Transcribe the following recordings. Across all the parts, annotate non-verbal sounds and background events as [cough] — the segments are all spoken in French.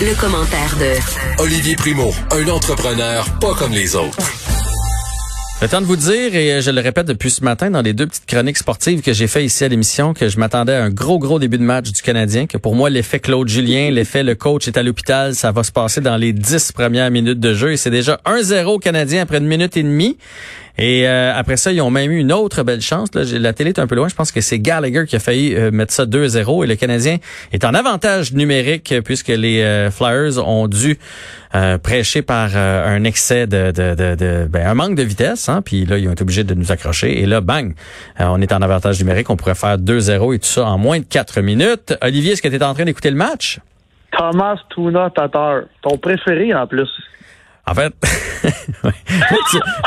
Le, commentaire de Olivier Primo, un entrepreneur pas comme les autres. Le temps de vous dire, et je le répète depuis ce matin dans les deux petites chroniques sportives que j'ai fait ici à l'émission, que je m'attendais à un gros, gros début de match du Canadien, que pour moi, l'effet Claude Julien, l'effet le coach est à l'hôpital, ça va se passer dans les dix premières minutes de jeu, et c'est déjà 1-0 Canadien après une minute et demie. Et euh, après ça, ils ont même eu une autre belle chance. Là, la télé est un peu loin. Je pense que c'est Gallagher qui a failli euh, mettre ça 2-0. Et le Canadien est en avantage numérique puisque les euh, Flyers ont dû prêcher par un excès de, de, de, ben, un manque de vitesse. Hein, puis là, ils ont été obligés de nous accrocher. Et là, bang, on est en avantage numérique. On pourrait faire 2-0 et tout ça en moins de 4 minutes. Olivier, est-ce que tu es en train d'écouter le match? Thomas Tuna Tatar, ton préféré en plus. En fait, [laughs]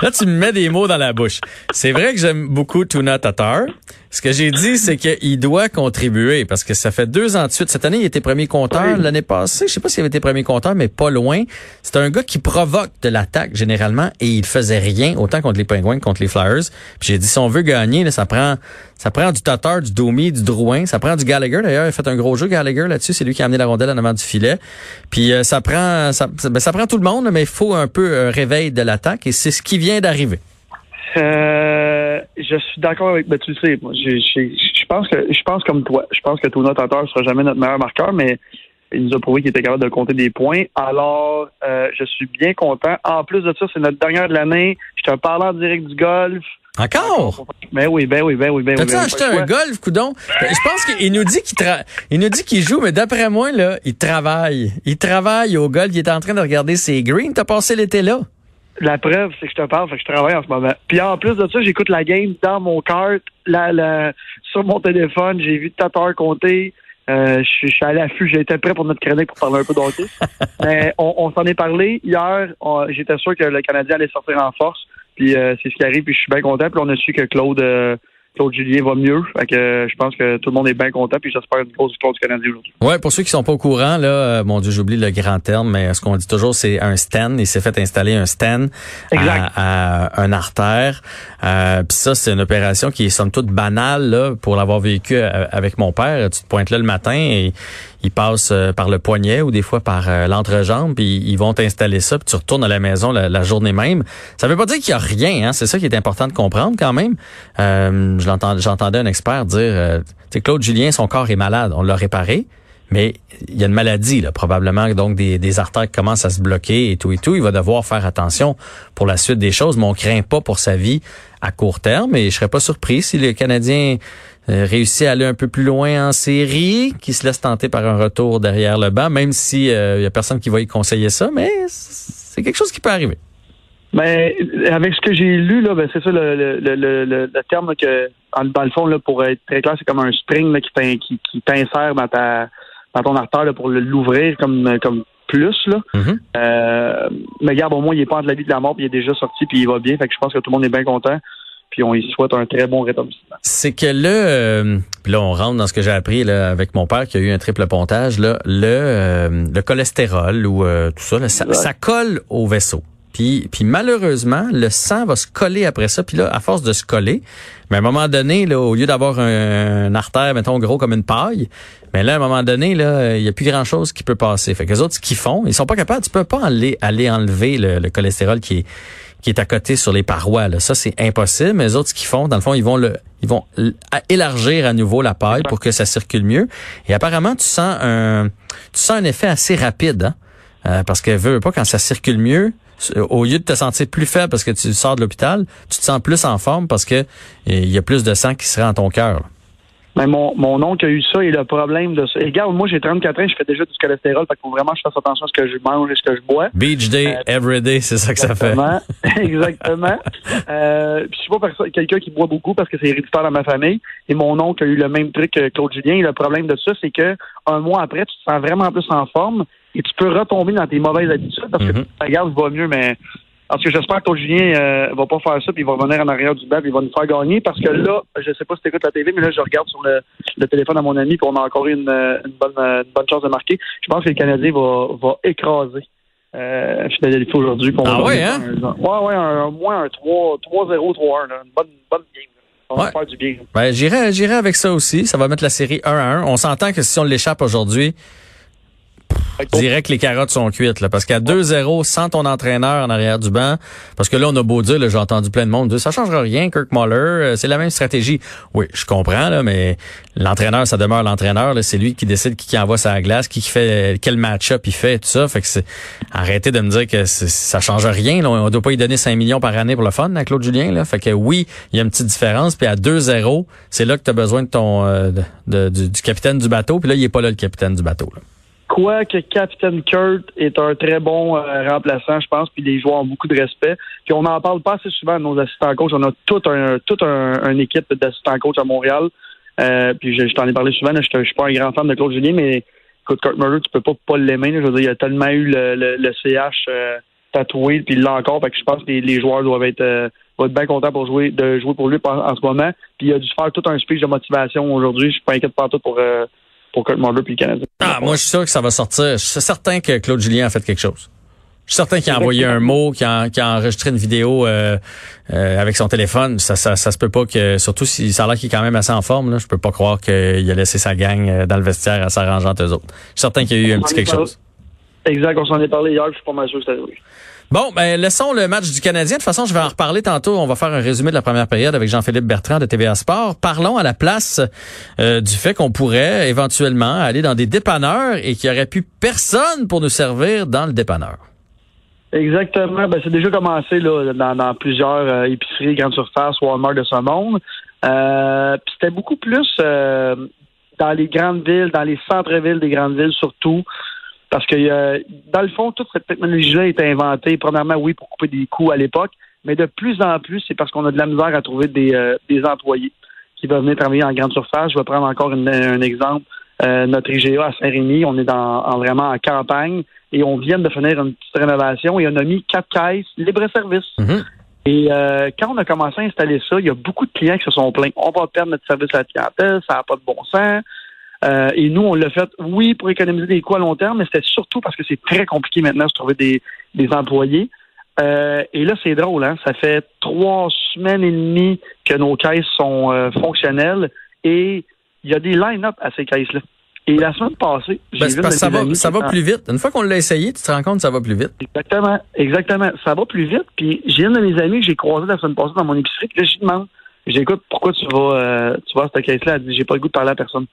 là, tu, me mets des mots dans la bouche. C'est vrai que j'aime beaucoup Tuna Tatar. Ce que j'ai dit, c'est qu'il doit contribuer parce que ça fait deux ans de suite. Cette année, il était premier compteur. L'année passée, je sais pas s'il avait été premier compteur, mais pas loin. C'est un gars qui provoque de l'attaque généralement et il faisait rien autant contre les Penguins que contre les Flyers. Puis j'ai dit, si on veut gagner, là, ça prend ça prend du Tatar, du Domi, du Drouin. Ça prend du Gallagher. D'ailleurs, il a fait un gros jeu Gallagher là-dessus. C'est lui qui a amené la rondelle en avant du filet. Puis euh, ça prend ça, ben, ça prend tout le monde, mais il faut un peu un réveil de l'attaque et c'est ce qui vient d'arriver. Euh, je suis d'accord avec, ben, tu le sais, moi, je, pense que, je pense comme toi. Je pense que Tuna Tatar sera jamais notre meilleur marqueur, mais il nous a prouvé qu'il était capable de compter des points. Alors, euh, je suis bien content. En plus de ça, c'est notre dernière de l'année. Je te parle en direct du golf. Encore? Ben oui, ben oui, ben oui, ben oui. T'as-tu ben acheté un golf, coudon? Je pense qu'il nous dit qu'il il nous dit qu'il joue, mais d'après moi, là, il travaille. Il travaille au golf. Il est en train de regarder ses greens. T'as passé l'été là? La preuve, c'est que je te parle, fait que je travaille en ce moment. Puis en plus de ça, j'écoute la game dans mon cart, la, la, sur mon téléphone. J'ai vu Tatar compter. Euh, je, suis à l'affût, j'étais prêt pour notre chronique pour parler un peu d'hockey. [laughs] Mais on, on s'en est parlé hier. J'étais sûr que le Canadien allait sortir en force. Puis euh, c'est ce qui arrive, puis je suis bien content. Puis on a su que Claude euh, Claude Julien va mieux. Fait que je pense que tout le monde est bien content, puis j'espère une grosse victoire du Canadien aujourd'hui. Ouais, pour ceux qui sont pas au courant, là, euh, mon Dieu, j'oublie le grand terme, mais ce qu'on dit toujours, c'est un stand. Il s'est fait installer un stand à, un artère. Euh, puis ça, c'est une opération qui est somme toute banale là, pour l'avoir vécu euh, avec mon père. Tu te pointes là le matin et ils passent euh, par le poignet ou des fois par euh, l'entrejambe, puis ils vont t'installer ça, puis tu retournes à la maison la, journée même. Ça veut pas dire qu'il y a rien, hein? c'est ça qui est important de comprendre quand même. Euh, J'entendais un expert dire, euh, Claude Julien, son corps est malade, on l'a réparé, mais il y a une maladie, là, probablement, donc des, des artères qui commencent à se bloquer et tout et tout. Il va devoir faire attention pour la suite des choses, mais on craint pas pour sa vie à court terme. Et je serais pas surpris si le Canadien euh, réussit à aller un peu plus loin en série, qui se laisse tenter par un retour derrière le banc, même si il euh, y a personne qui va y conseiller ça, mais c'est quelque chose qui peut arriver. Mais ben, avec ce que j'ai lu, là, ben, c'est ça le, le, le, le, terme que, dans le fond, là, pour être très clair, c'est comme un string là, qui, t'insère dans ta dans ton artère pour l'ouvrir comme, comme plus. Là. Mm-hmm. euh, mais regarde, au moins, il est pas entre la vie de la mort, puis il est déjà sorti, puis il va bien. Fait que je pense que tout le monde est bien content. Puis on y souhaite un très bon rétablissement. C'est que là, euh, là, on rentre dans ce que j'ai appris là, avec mon père qui a eu un triple pontage. Là, le, euh, le cholestérol ou euh, tout ça, ça, ça colle au vaisseau. Puis, puis malheureusement, le sang va se coller après ça. Puis là, à force de se coller, mais à un moment donné, là, au lieu d'avoir un, artère, mettons, gros comme une paille, mais là, à un moment donné, là, il n'y a plus grand-chose qui peut passer. Fait que les autres, ce qu'ils font, ils sont pas capables, tu peux pas aller, aller enlever le, cholestérol qui est qui est à côté sur les parois. Là. Ça, c'est impossible. Mais les autres, ce qu'ils font, dans le fond, ils vont le, ils vont élargir à nouveau la paille pour que ça circule mieux. Et apparemment, tu sens un, tu sens un effet assez rapide, hein? Euh, parce que veut pas quand ça circule mieux, au lieu de te sentir plus faible parce que tu sors de l'hôpital, tu te sens plus en forme parce que il y a plus de sang qui se rend dans ton cœur. Mais mon, mon oncle a eu ça et le problème de ça. Et regarde, moi j'ai 34 ans, je fais déjà du cholestérol, fait qu'il faut vraiment que je fasse attention à ce que je mange et ce que je bois. Beach day, Euh, every day, c'est ça que ça fait. Exactement. [laughs] [laughs] Euh, puis je suis pas quelqu'un qui boit beaucoup parce que c'est héréditaire dans ma famille. Et mon oncle a eu le même truc que Claude Julien. Et le problème de ça, c'est que un mois après, tu te sens vraiment plus en forme et tu peux retomber dans tes mauvaises habitudes parce que Mhm. tu te regardes, va mieux, mais parce que j'espère que Julien euh, va pas faire ça puis il va revenir en arrière du banc puis il va nous faire gagner parce que là, je sais pas si tu écoutes la TV, mais là, je regarde sur le, le téléphone à mon ami puis on a encore eu une, une bonne, une bonne chance de marquer. Je pense que le Canadien va, va écraser euh, Philadelphie aujourd'hui. Ah ouais, un- Ouais, ouais, un, au moins un 3, 3-0, 3-1. là. Une bonne, bonne game. On va faire du bien. Ben, j'irai, j'irai avec ça aussi. Ça va mettre la série 1 à 1. On s'entend que si on l'échappe aujourd'hui, dirais que les carottes sont cuites, là, parce qu'à 2-0, sans ton entraîneur en arrière du banc, parce que là, on a beau dire, j'ai entendu plein de monde dire, ça changera rien, Kirk Muller, euh, c'est la même stratégie. Oui, je comprends, là, mais l'entraîneur, ça demeure l'entraîneur, c'est lui qui décide qui, qui envoie sa glace, qui, fait, quel match-up il fait, tout ça. Fait que c'est, arrêtez de me dire que ça change rien, là. On doit pas y donner 5 millions par année pour le fun, à Claude Julien, là. Fait que oui, il y a une petite différence, puis à 2-0, c'est là que tu besoin de ton, euh, du, capitaine du bateau, puis là, il est pas là, le capitaine du bateau. Quoique Captain Kurt est un très bon euh, remplaçant, je pense, puis les joueurs ont beaucoup de respect. Puis on n'en parle pas assez souvent de nos assistants coach. On a tout un toute un, une équipe d'assistants coach à Montréal. Euh, puis je, je t'en ai parlé souvent. je, ne suis pas un grand fan de Claude Julien, mais écoute, Kurt Murray, tu peux pas pas l'aimer. Je veux dire, il a tellement eu le, le, le CH euh, tatoué, puis il l'a encore. Fait que je pense que les, les joueurs doivent être, euh, doivent être bien contents pour jouer de jouer pour lui en, ce moment. Puis il a dû faire tout un speech de motivation aujourd'hui. Je suis pas inquiète pas tout pour euh, pour Kurt Murray puis le Canadien. Ah, moi, je suis sûr que ça va sortir. Je suis certain que Claude Julien a fait quelque chose. Je suis certain qu'il a envoyé un mot, qu'il a, a enregistré une vidéo euh, euh, avec son téléphone. Ça, ça, ça se peut pas que, surtout si ça a l'air qu'il est quand même assez en forme, là, je peux pas croire qu'il a laissé sa gang euh, dans le vestiaire à s'arranger entre eux autres. Je suis certain qu'il y a eu un petit quelque chose. Exact, on s'en est parlé hier, je suis pas mal sûr que c'est arrivé. Bon, ben laissons le match du Canadien. De toute façon, je vais en reparler tantôt. On va faire un résumé de la première période avec Jean-Philippe Bertrand de TVA Sport. Parlons à la place euh, du fait qu'on pourrait éventuellement aller dans des dépanneurs et qu'il n'y aurait plus personne pour nous servir dans le dépanneur. Exactement. Ben, c'est déjà commencé là, dans, dans plusieurs euh, épiceries, grandes surfaces, Walmart de ce monde. Euh, c'était beaucoup plus euh, dans les grandes villes, dans les centres-villes des grandes villes surtout. Parce que euh, dans le fond, toute cette technologie-là a été inventée, premièrement, oui, pour couper des coûts à l'époque, mais de plus en plus, c'est parce qu'on a de la misère à trouver des, euh, des employés qui veulent venir travailler en grande surface. Je vais prendre encore une- un exemple. Euh, notre IGA à Saint-Rémy, on est dans, en, vraiment en campagne et on vient de finir une petite rénovation et on a mis quatre caisses libre-service. Mhm. Et euh, quand on a commencé à installer ça, il y a beaucoup de clients qui se sont plaints. On va perdre notre service à la clientèle, ça n'a pas de bon sens. Euh, et nous, on l'a fait, oui, pour économiser des coûts à long terme, mais c'était surtout parce que c'est très compliqué maintenant de trouver des, des employés. Euh, et là, c'est drôle, hein? Ça fait trois semaines et demie que nos caisses sont euh, fonctionnelles et il y a des line-up à ces caisses-là. Et la semaine passée, j'ai Ben, vu parce ça va, ça va plus vite. Une fois qu'on l'a essayé, tu te rends compte que ça va plus vite. Exactement, exactement. Ça va plus vite. Puis j'ai une de mes amies que j'ai croisée la semaine passée dans mon épicerie. Puis là, je lui demande, j'écoute, pourquoi tu vas, euh, tu vas à cette caisse-là? Elle dit, j'ai pas le goût de parler à personne.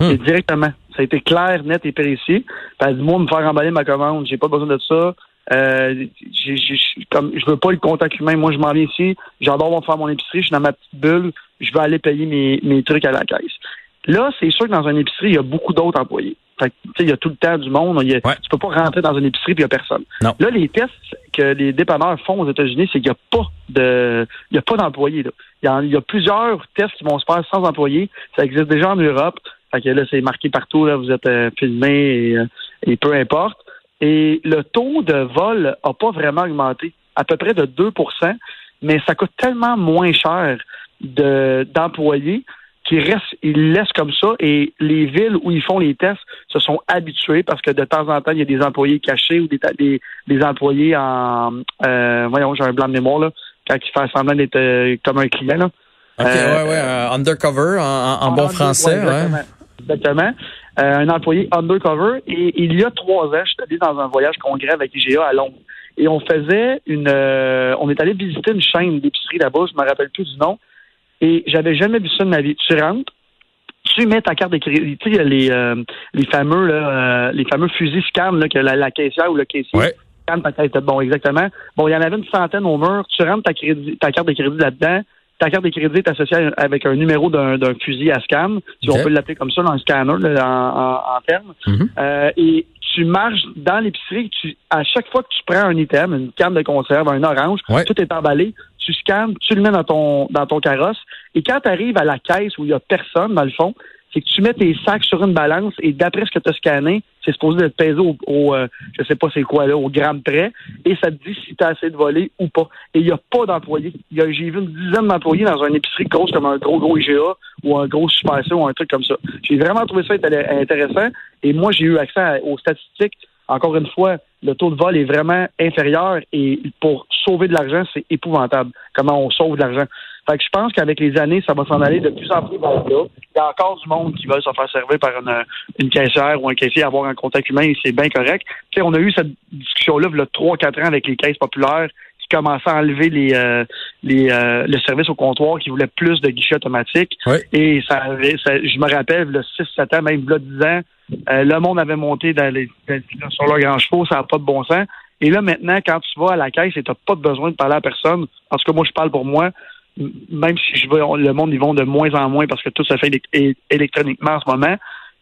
Hmm. Et directement. Ça a été clair, net et précis. Elle dit, moi, me faire emballer ma commande, j'ai pas besoin de ça. Euh, j'ai, j'ai- comme, je veux pas le contact humain. Moi, je m'en viens ici. J'adore faire mon épicerie. Je suis dans ma petite bulle. Je vais aller payer mes, mes trucs à la caisse. Là, c'est sûr que dans une épicerie, il y a beaucoup d'autres employés. Fait que, tu sais, il y a tout le temps du monde. Il y a- Ouais. Tu peux pas rentrer dans une épicerie puis il y a personne. Non. Là, les tests que les dépanneurs font aux États-Unis, c'est qu'il n'y a pas de, il y a pas d'employés. là. Il y, il y a plusieurs tests qui vont se faire sans employés. Ça existe déjà en Europe. Fait que là, c'est marqué partout. Là, vous êtes euh, filmé et, euh, et peu importe. Et le taux de vol a pas vraiment augmenté, à peu près de 2% mais ça coûte tellement moins cher de d'employés qu'ils restent, ils laissent comme ça et les villes où ils font les tests se sont habitués parce que de temps en temps, il y a des employés cachés ou des, des, des employés en euh, voyons, j'ai un blanc de mémoire là, quand ils font semblant d'être euh, comme un client là. OK, Euh, ouais, ouais, undercover en, en- en bon français, ouais, ouais. Exactement. Euh, un employé undercover. Et il y a trois ans, je suis allé dans un voyage congrès avec IGA à Londres. Et on faisait une... euh, on est allé visiter une chaîne d'épicerie là-bas, je me rappelle plus du nom. Et j'avais jamais vu ça de ma vie. Tu rentres, tu mets ta carte de crédit. Tu sais, il y a les, euh, les fameux, là, euh, les fameux fusils scan, là, que la, la caissière ou le caissier Ouais. scanne ta carte. Bon, exactement. Bon, il y en avait une centaine au mur. Tu rentres ta, crédit, ta carte de crédit là-dedans. Ta carte de crédit est associée avec un numéro d'un fusil à scan, si on peut l'appeler comme ça dans le scanner en, termes. Mhm. Euh, et tu marches dans l'épicerie, tu, à chaque fois que tu prends un item, une canne de conserve, un orange, tout est emballé, tu scannes, tu le mets dans ton dans ton carrosse, et quand tu arrives à la caisse où il y a personne, dans le fond, c'est que tu mets tes sacs sur une balance et d'après ce que tu as scanné, c'est supposé être pesé au, au euh, je sais pas c'est quoi là, au gramme près, et ça te dit si tu as assez de voler ou pas. Et il n'y a pas d'employés. J'ai vu une dizaine d'employés dans une épicerie grosse comme un gros gros IGA ou un gros Super ou un truc comme ça. J'ai vraiment trouvé ça intéressant et moi j'ai eu accès aux statistiques. Encore une fois, le taux de vol est vraiment inférieur et pour sauver de l'argent, c'est épouvantable. Comment on sauve de l'argent. Fait que je pense qu'avec les années, ça va s'en aller de plus en plus vers là. Il y a encore du monde qui veut se faire servir par une, une caissière ou un caissier, avoir un contact humain, et c'est bien correct. Tu sais, on a eu cette discussion-là il y a 3-4 ans avec les caisses populaires qui commençaient à enlever les, euh, les euh, le service au comptoir, qui voulaient plus de guichets automatiques. Et ça, ça, je me rappelle, le 6-7 ans, même là 10 ans, euh, le monde avait monté dans les, sur leur grand chevaux, ça n'a pas de bon sens. Et là, maintenant, quand tu vas à la caisse et tu n'as pas besoin de parler à personne, parce que moi, je parle pour moi, même si je le monde, ils vont de moins en moins parce que tout se fait électroniquement en ce moment.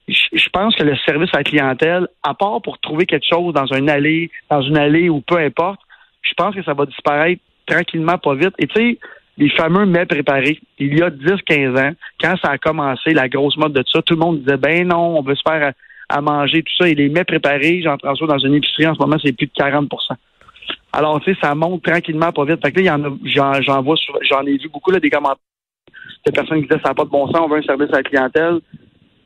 Je, pense que le service à la clientèle, à part pour trouver quelque chose dans une allée, dans une allée ou peu importe, je pense que ça va disparaître tranquillement, pas vite. Et tu sais, les fameux mets préparés, il y a 10-15 ans, quand ça a commencé, la grosse mode de ça, tout le monde disait, ben non, on veut se faire à, manger, tout ça. Et les mets préparés, transfère dans une épicerie en ce moment, c'est plus de 40 alors, tu sais, ça monte tranquillement, pas vite. Fait que là, j'en, vois, j'en ai vu beaucoup, là, des commentaires de personnes qui disaient, ça n'a pas de bon sens, on veut un service à la clientèle.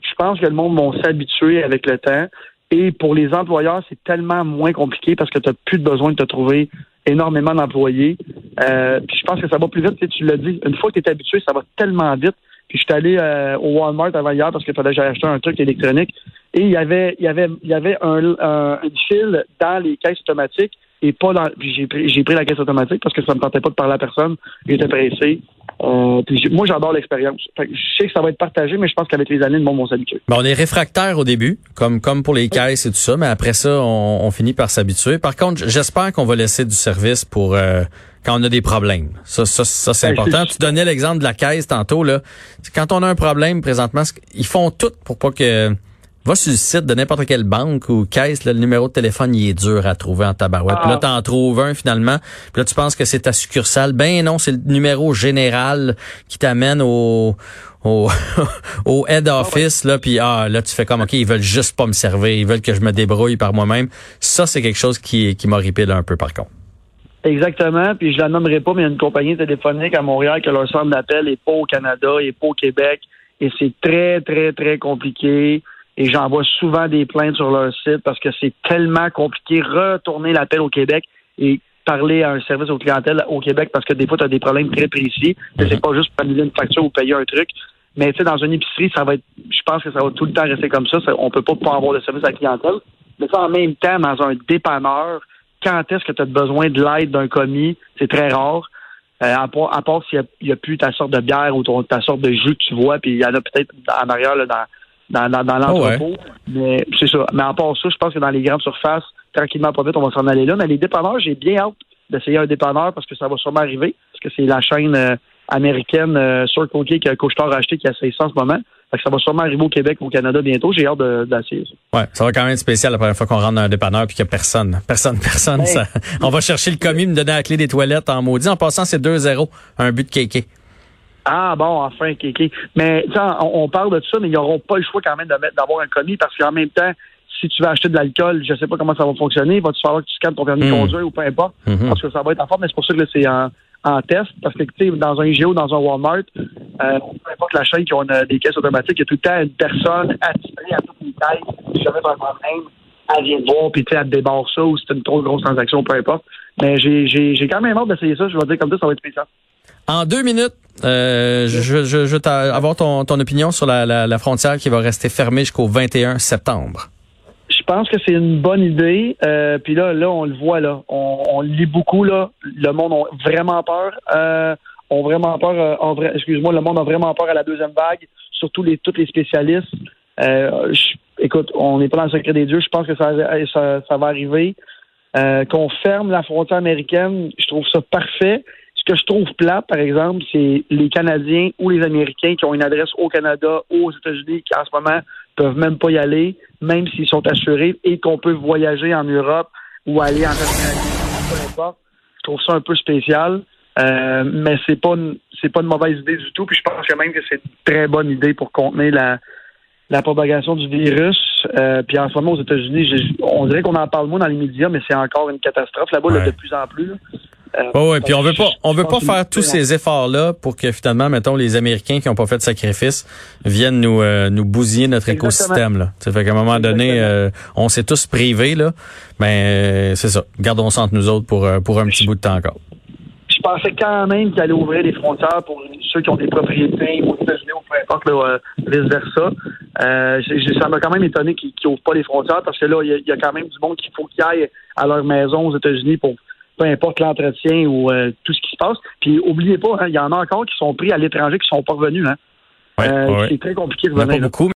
Je pense que le monde va s'habituer avec le temps. Et pour les employeurs, c'est tellement moins compliqué parce que tu n'as plus besoin de te trouver énormément d'employés. Euh, puis je pense que ça va plus vite. Tu l'as dit, une fois que tu es habitué, ça va tellement vite. Puis je suis allé euh, au Walmart avant hier parce qu'il fallait que j'aille acheter un truc électronique. Et il y avait, il y avait, il y avait un, un, une file dans les caisses automatiques et pas dans. Puis j'ai pris, j'ai pris la caisse automatique parce que ça me tentait pas de parler à personne. J'étais pressé. Euh, puis moi, j'adore l'expérience. Je sais que ça va être partagé, mais je pense qu'avec les années, le monde va s'habituer. on est réfractaire au début, comme comme pour les caisses et tout ça, mais après ça, on, on finit par s'habituer. Par contre, j'espère qu'on va laisser du service pour euh, quand on a des problèmes. Ça, ça, ça c'est ben, important. Tu donnais l'exemple de la caisse tantôt là. Quand on a un problème présentement, ils font tout pour pas que Va sur le site de n'importe quelle banque ou caisse, le numéro de téléphone, il est dur à trouver en tabarouette. Puis là, ah. t'en trouves un finalement. Puis là, tu penses que c'est ta succursale. Ben non, c'est le numéro général qui t'amène au, au, [laughs] au head office. Là, puis ah, là, tu fais comme, OK, ils veulent juste pas me servir. Ils veulent que je me débrouille par moi-même. Ça, c'est quelque chose qui, qui m'horripile un peu, par contre. Exactement. Puis je la nommerai pas, mais il y a une compagnie téléphonique à Montréal que leur centre d'appel est pas au Canada, et pas au Québec. Et c'est très, très, très compliqué et j'envoie souvent des plaintes sur leur site parce que c'est tellement compliqué retourner l'appel au Québec et parler à un service aux clientèles au Québec parce que des fois, tu as des problèmes très précis. C'est mhm. pas juste pour annuler une facture ou payer un truc. Mais tu sais, dans une épicerie, ça va être, je pense que ça va tout le temps rester comme ça. on peut pas pas avoir de service à la clientèle. Mais ça, en même temps, dans un dépanneur, quand est-ce que tu as besoin de l'aide d'un commis? C'est très rare. Euh, à part, à part s'il n'y a, plus ta sorte de bière ou ta sorte de jus que tu vois, puis il y en a peut-être en arrière là, dans, dans, dans, dans oh, l'entrepôt. Mais c'est ça. Mais à part ça, je pense que dans les grandes surfaces, tranquillement, pas vite, on va s'en aller là. Mais les dépanneurs, j'ai bien hâte d'essayer un dépanneur parce que ça va sûrement arriver. Parce que c'est la chaîne euh, américaine euh, Circle K que Couchetard a acheté qui a 600 en ce moment. Fait que ça va sûrement arriver au Québec, au Canada bientôt. J'ai hâte d'essayer ça. Ouais, ça va quand même être spécial la première fois qu'on rentre dans un dépanneur puis qu'il n'y a personne. Personne, personne. Ça, on va chercher le commis, me donner la clé des toilettes en maudit. En passant, c'est 2-0. Un but de kéké. Ah bon, enfin, Kéké. Mais on, on, parle de ça, mais ils n'auront pas le choix quand même d'avoir un commis parce qu'en même temps, si tu veux acheter de l'alcool, je ne sais pas comment ça va fonctionner. Va-tu falloir que tu scannes ton permis de hmm. conduire ou peu importe, hmm. parce que ça va être en forme, mais c'est pour ça que c'est en, en, test. Parce que tu sais, dans un IGO, dans un Walmart, euh, peu importe la chaîne qui a des caisses automatiques, il y a tout le temps une personne attirée à toutes les tailles. Si jamais tu un problème, elle vient te voir, puis tu sais, elle te débarre ça, ou c'est une trop grosse transaction, peu importe. Mais j'ai quand même hâte d'essayer ça. Je vais dire comme ça, ça va être spécial. En deux minutes, euh, je, je, je veux avoir ton, ton opinion sur la, la, la, frontière qui va rester fermée jusqu'au 21 septembre. Je pense que c'est une bonne idée. Euh, puis là, là, on le voit là. On, on lit beaucoup là. Le monde a vraiment peur. Euh, ont vraiment peur. En vrai, excuse-moi, le monde a vraiment peur à la deuxième vague. Surtout les tous les spécialistes. Écoute, on n'est pas dans le secret des dieux. Je pense que ça, ça, ça va arriver. Qu'on ferme la frontière américaine, je trouve ça parfait que je trouve plat, par exemple, c'est les Canadiens ou les Américains qui ont une adresse au Canada ou aux États-Unis qui en ce moment peuvent même pas y aller, même s'ils sont assurés, et qu'on peut voyager en Europe ou aller en Amérique, peu importe. Je trouve ça un peu spécial. Euh, mais c'est pas une, c'est pas une mauvaise idée du tout. Puis je pense quand même que c'est une très bonne idée pour contenir la, la propagation du virus. Euh, puis en ce moment, aux États-Unis, on dirait qu'on en parle moins dans les médias, mais c'est encore une catastrophe là-bas de plus en plus. Euh, ouais, puis on veut pas, on veut pas faire tous ces efforts-là pour que finalement, mettons, les Américains qui n'ont pas fait de sacrifice viennent nous euh, nous bousiller notre écosystème. Là. Ça fait qu'à un moment donné, euh, on s'est tous privés là, mais c'est ça. Gardons ça entre nous autres pour pour un petit bout de temps encore je pensais quand même qu'il allait ouvrir les frontières pour ceux qui ont des propriétés aux États-Unis ou peu importe, euh, vice-versa. Euh, ça m'a quand même étonné qu'ils n'ouvrent pas les frontières parce que là, il y, a quand même du monde qu'il faut qu'ils aillent à leur maison aux États-Unis pour peu importe l'entretien ou euh, tout ce qui se passe. Puis oubliez pas, hein, il y en a encore qui sont pris à l'étranger qui sont pas revenus. Hein. c'est très compliqué de revenir.